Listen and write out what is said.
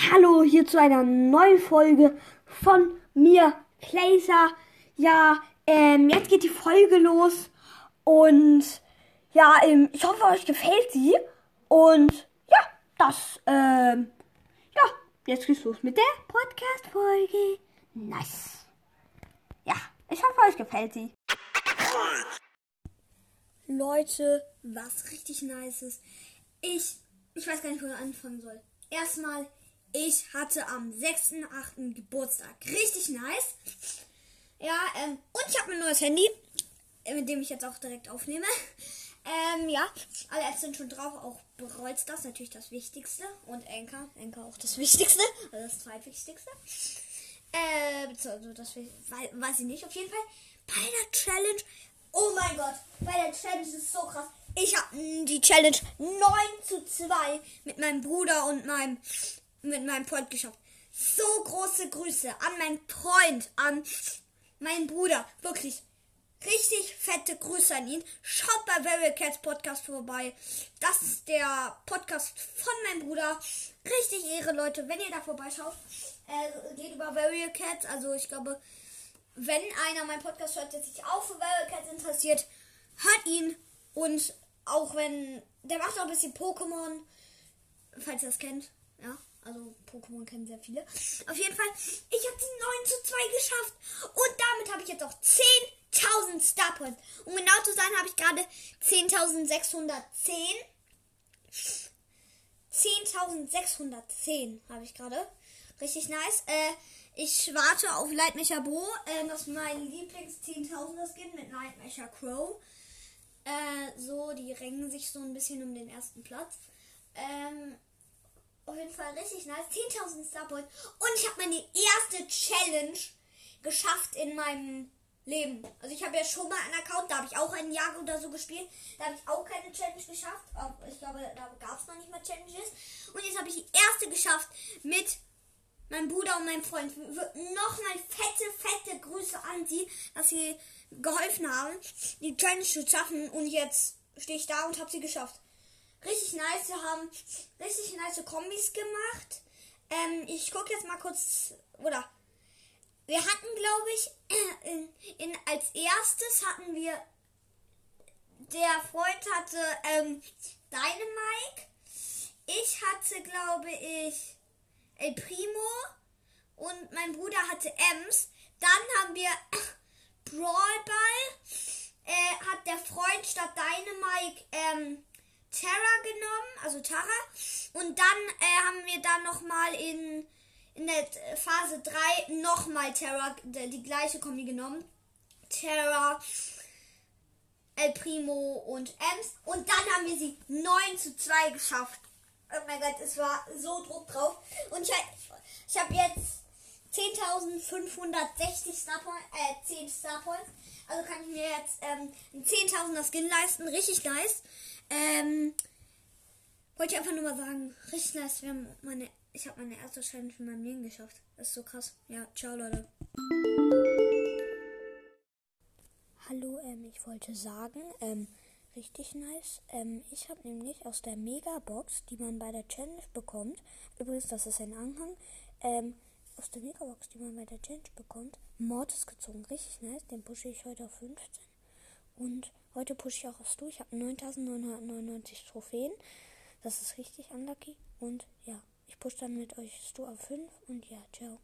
Hallo hier zu einer neuen Folge von mir, Placer. Ja, ähm, jetzt geht die Folge los und ja, ähm, ich hoffe, euch gefällt sie. Und ja, das, ähm, ja, jetzt geht's los mit der Podcast-Folge. Nice. Ja, ich hoffe, euch gefällt sie. Leute, was richtig nice ist. Ich, ich weiß gar nicht, wo ich anfangen soll. Erstmal, ich hatte am 6.8. Geburtstag. Richtig nice. Ja, ähm, und ich habe mein neues Handy, äh, mit dem ich jetzt auch direkt aufnehme. Ähm, ja, alle Apps sind schon drauf, auch Brawl Stars natürlich das Wichtigste und Anchor, Anchor auch das Wichtigste, also das zweitwichtigste. Äh, also das weiß, weiß ich nicht, auf jeden Fall. Bei der Challenge, oh mein Gott, bei der Challenge ist es so krass. Ich habe die Challenge 9 zu 2 mit meinem Bruder und meinem mit meinem Freund geschafft. So große Grüße an meinen Freund, an meinen Bruder. Wirklich richtig fette Grüße an ihn. Schaut bei Very Cats Podcast vorbei. Das ist der Podcast von meinem Bruder. Richtig Ehre, Leute. Wenn ihr da vorbeischaut, äh, geht über Very Cats. Also ich glaube, wenn einer meinen Podcast hört, der sich auch für Very Cats interessiert, hört ihn. Und auch wenn, der macht auch ein bisschen Pokémon, falls ihr das kennt. Ja. Also Pokémon kennen sehr viele. Auf jeden Fall, ich habe die 9 zu 2 geschafft. Und damit habe ich jetzt auch 10.000 Star Points. Um genau zu sein, habe ich gerade 10.610. 10.610 habe ich gerade. Richtig nice. Äh, ich warte auf Lightmecher Bo. Äh, das ist mein Lieblings-10.000er Skin mit Lightmecher Crow. Äh, so, die rängen sich so ein bisschen um den ersten Platz. Ähm, auf jeden Fall richtig nice. 10.000 Starpoints. Und ich habe meine erste Challenge geschafft in meinem Leben. Also ich habe ja schon mal einen Account, da habe ich auch ein Jahr oder so gespielt. Da habe ich auch keine Challenge geschafft. Ich glaube, da gab es noch nicht mal Challenges. Und jetzt habe ich die erste geschafft mit meinem Bruder und meinem Freund. Nochmal fette, fette Grüße an sie, dass sie geholfen haben, die Challenge zu schaffen. Und jetzt stehe ich da und habe sie geschafft richtig nice. Wir haben richtig nice Kombis gemacht. Ähm, ich gucke jetzt mal kurz, oder wir hatten, glaube ich, in, in, als erstes hatten wir, der Freund hatte ähm, Dynamike. Ich hatte, glaube ich, El Primo und mein Bruder hatte Ems. Dann haben wir Brawl Ball. Äh, hat der Freund statt Dynamike ähm, Terra genommen, also Tara. Und dann äh, haben wir dann nochmal in, in der Phase 3 nochmal Terra, die, die gleiche Kombi genommen. Terra, El Primo und Ems. Und dann haben wir sie 9 zu 2 geschafft. Oh mein Gott, es war so Druck drauf. Und ich, ich habe jetzt 10.560 Star Points, äh, 10 Star Points. Also kann ich mir jetzt ähm, 10.000er Skin leisten. Richtig nice. Ähm, wollte ich einfach nur mal sagen, richtig nice. Wir haben meine, ich habe meine erste Challenge in meinem Leben geschafft. Das ist so krass. Ja, ciao Leute. Hallo, ähm, ich wollte sagen, ähm, richtig nice. Ähm, ich habe nämlich aus der Megabox, die man bei der Challenge bekommt, übrigens, das ist ein Anhang, ähm, aus der Megabox, die man bei der Challenge bekommt, Mortis gezogen. Richtig nice. Den pushe ich heute auf 15. Und heute pushe ich auch auf Stu. Ich habe 9999 Trophäen. Das ist richtig unlucky. Und ja, ich pushe dann mit euch Stu auf 5. Und ja, ciao.